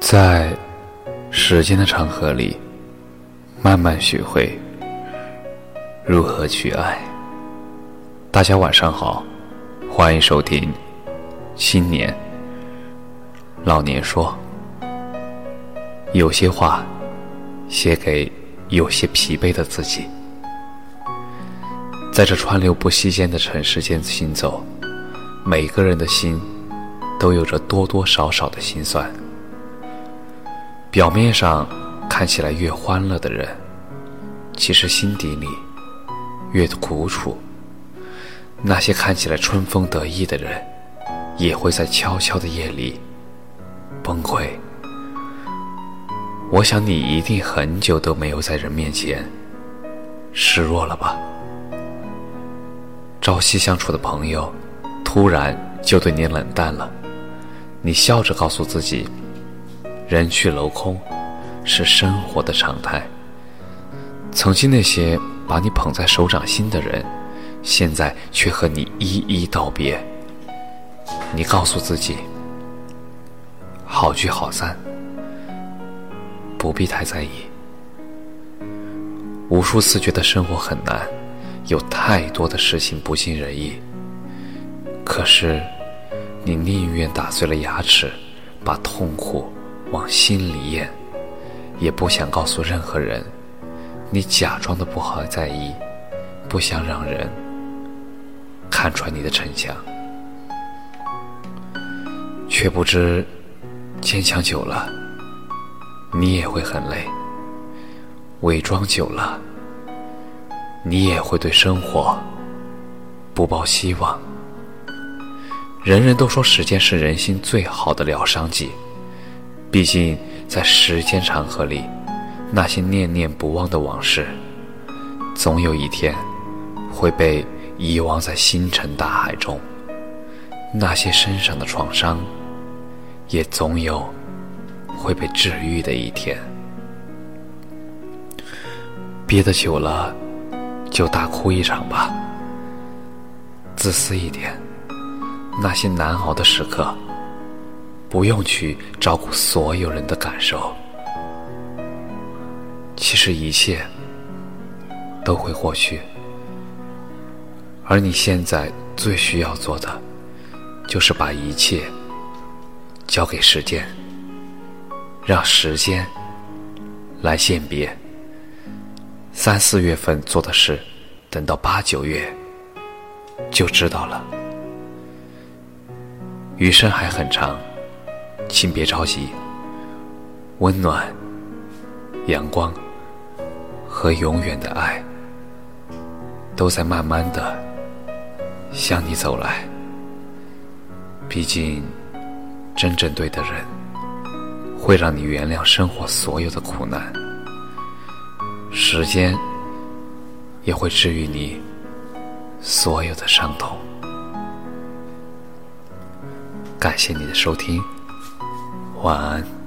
在时间的长河里，慢慢学会如何去爱。大家晚上好，欢迎收听新年老年说。有些话写给有些疲惫的自己，在这川流不息间的尘世间行走，每个人的心都有着多多少少的心酸。表面上看起来越欢乐的人，其实心底里越苦楚。那些看起来春风得意的人，也会在悄悄的夜里崩溃。我想你一定很久都没有在人面前示弱了吧？朝夕相处的朋友，突然就对你冷淡了，你笑着告诉自己。人去楼空，是生活的常态。曾经那些把你捧在手掌心的人，现在却和你一一道别。你告诉自己，好聚好散，不必太在意。无数次觉得生活很难，有太多的事情不尽人意。可是，你宁愿打碎了牙齿，把痛苦。往心里咽，也不想告诉任何人，你假装的不好在意，不想让人看穿你的逞强，却不知坚强久了，你也会很累；伪装久了，你也会对生活不抱希望。人人都说时间是人心最好的疗伤剂。毕竟，在时间长河里，那些念念不忘的往事，总有一天会被遗忘在星辰大海中；那些身上的创伤，也总有会被治愈的一天。憋得久了，就大哭一场吧。自私一点，那些难熬的时刻。不用去照顾所有人的感受，其实一切都会过去。而你现在最需要做的，就是把一切交给时间，让时间来鉴别。三四月份做的事，等到八九月就知道了。余生还很长。请别着急，温暖、阳光和永远的爱，都在慢慢的向你走来。毕竟，真正对的人，会让你原谅生活所有的苦难。时间也会治愈你所有的伤痛。感谢你的收听。晚安。